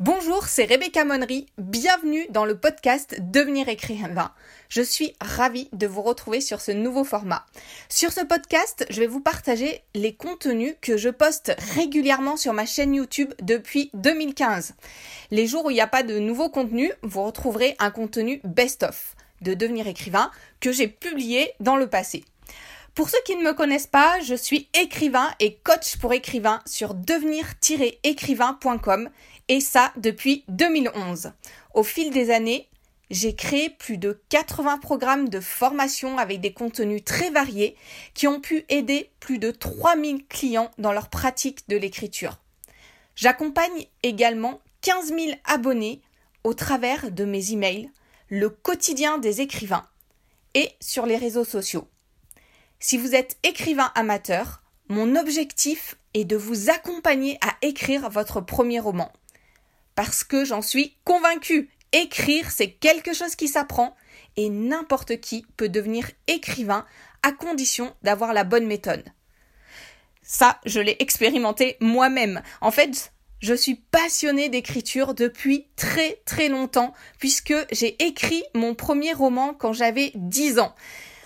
Bonjour, c'est Rebecca Monnery. Bienvenue dans le podcast Devenir écrivain. Je suis ravie de vous retrouver sur ce nouveau format. Sur ce podcast, je vais vous partager les contenus que je poste régulièrement sur ma chaîne YouTube depuis 2015. Les jours où il n'y a pas de nouveaux contenus, vous retrouverez un contenu best-of de Devenir écrivain que j'ai publié dans le passé. Pour ceux qui ne me connaissent pas, je suis écrivain et coach pour écrivains sur devenir-écrivain.com et ça depuis 2011. Au fil des années, j'ai créé plus de 80 programmes de formation avec des contenus très variés qui ont pu aider plus de 3000 clients dans leur pratique de l'écriture. J'accompagne également 15 000 abonnés au travers de mes emails, le quotidien des écrivains et sur les réseaux sociaux. Si vous êtes écrivain amateur, mon objectif est de vous accompagner à écrire votre premier roman parce que j'en suis convaincue. Écrire, c'est quelque chose qui s'apprend et n'importe qui peut devenir écrivain à condition d'avoir la bonne méthode. Ça, je l'ai expérimenté moi-même. En fait, je suis passionnée d'écriture depuis très très longtemps puisque j'ai écrit mon premier roman quand j'avais 10 ans.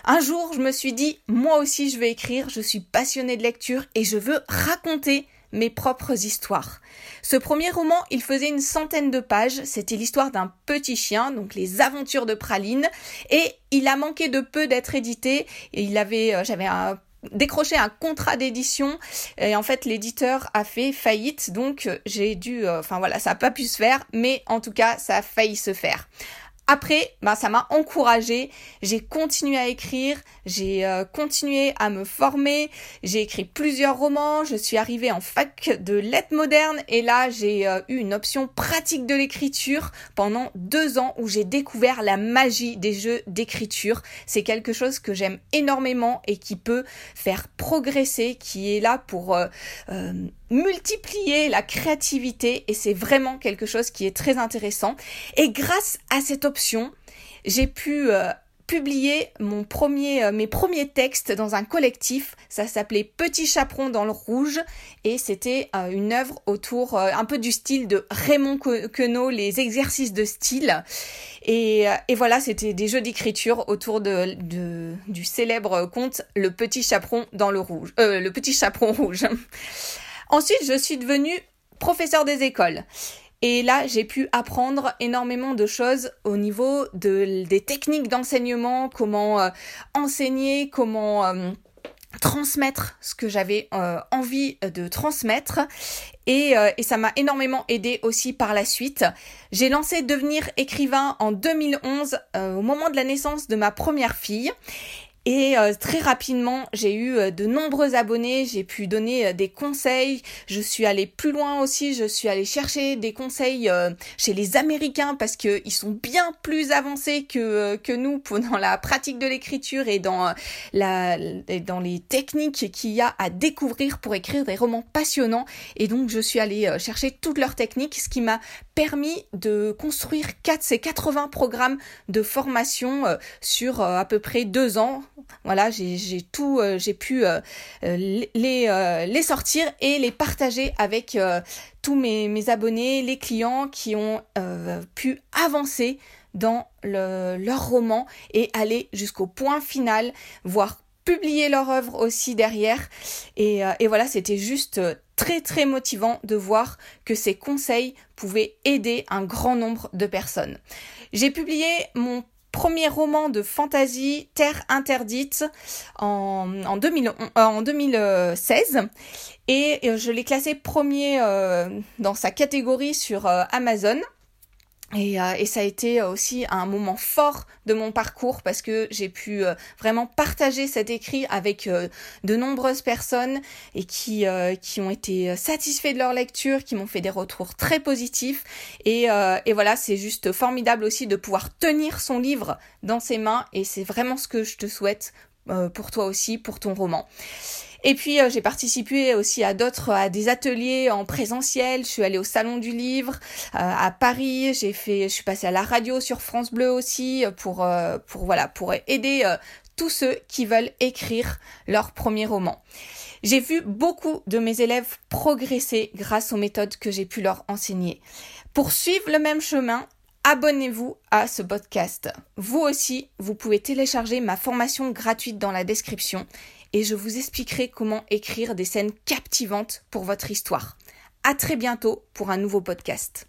Un jour, je me suis dit, moi aussi je vais écrire, je suis passionnée de lecture et je veux raconter mes propres histoires. Ce premier roman, il faisait une centaine de pages, c'était l'histoire d'un petit chien, donc les aventures de Praline, et il a manqué de peu d'être édité, il avait, euh, j'avais décroché un contrat d'édition. Et en fait l'éditeur a fait faillite. Donc j'ai dû euh, enfin voilà ça n'a pas pu se faire. Mais en tout cas ça a failli se faire après, ben, ça m'a encouragée. J'ai continué à écrire, j'ai euh, continué à me former, j'ai écrit plusieurs romans, je suis arrivée en fac de lettres modernes et là j'ai euh, eu une option pratique de l'écriture pendant deux ans où j'ai découvert la magie des jeux d'écriture. C'est quelque chose que j'aime énormément et qui peut faire progresser, qui est là pour euh, multiplier la créativité et c'est vraiment quelque chose qui est très intéressant. Et grâce à cette j'ai pu euh, publier mon premier, euh, mes premiers textes dans un collectif. Ça s'appelait Petit chaperon dans le rouge et c'était euh, une œuvre autour un peu du style de Raymond Queneau, les exercices de style. Et, voilà, c'était des jeux d'écriture autour de, du célèbre conte Le Petit chaperon dans le rouge, le Petit chaperon rouge. Ensuite, je suis devenue professeur des écoles. Et là, j'ai pu apprendre énormément de choses au niveau de, des techniques d'enseignement, comment euh, enseigner, comment euh, transmettre ce que j'avais euh, envie de transmettre. Et, et ça m'a énormément aidé aussi par la suite. J'ai lancé Devenir écrivain en 2011 au moment de la naissance de ma première fille. Et euh, très rapidement, j'ai eu euh, de nombreux abonnés, j'ai pu donner euh, des conseils, je suis allée plus loin aussi, je suis allée chercher des conseils chez les Américains parce qu'ils sont bien plus avancés que, que nous dans la pratique de l'écriture et dans, la, dans les techniques qu'il y a à découvrir pour écrire des romans passionnants. Et donc, je suis allée chercher toutes leurs techniques, ce qui m'a permis de construire 4, ces 80 programmes de formation sur à peu près deux ans voilà, j'ai tout, euh, j'ai pu euh, euh, les, les sortir et les partager avec tous mes, mes, abonnés, les clients qui ont pu avancer dans le, leur roman et aller jusqu'au point final, voire publier leur œuvre aussi derrière. Et, et voilà, c'était juste très très motivant de voir que ces conseils pouvaient aider un grand nombre de personnes. J'ai publié mon premier roman de fantasy Terre interdite en, en, 2016 euh, et je l'ai classé premier euh, dans sa catégorie sur euh, Amazon. Et, euh, et, ça a été aussi un moment fort de mon parcours parce que j'ai pu euh, vraiment partager cet écrit avec euh, de nombreuses personnes et qui, qui ont été satisfaits de leur lecture, qui m'ont fait des retours très positifs. Et, et voilà, c'est juste formidable aussi de pouvoir tenir son livre dans ses mains et c'est vraiment ce que je te souhaite pour toi aussi, pour ton roman. Et puis euh, j'ai participé aussi à d'autres, à des ateliers en présentiel. Je suis allée au salon du livre euh, à Paris. J'ai fait, je suis passée à la radio sur France Bleu aussi pour euh, pour voilà pour aider tous ceux qui veulent écrire leur premier roman. J'ai vu beaucoup de mes élèves progresser grâce aux méthodes que j'ai pu leur enseigner. Pour suivre le même chemin, abonnez-vous à ce podcast. Vous aussi, vous pouvez télécharger ma formation gratuite dans la description et je vous expliquerai comment écrire des scènes captivantes pour votre histoire. À très bientôt pour un nouveau podcast.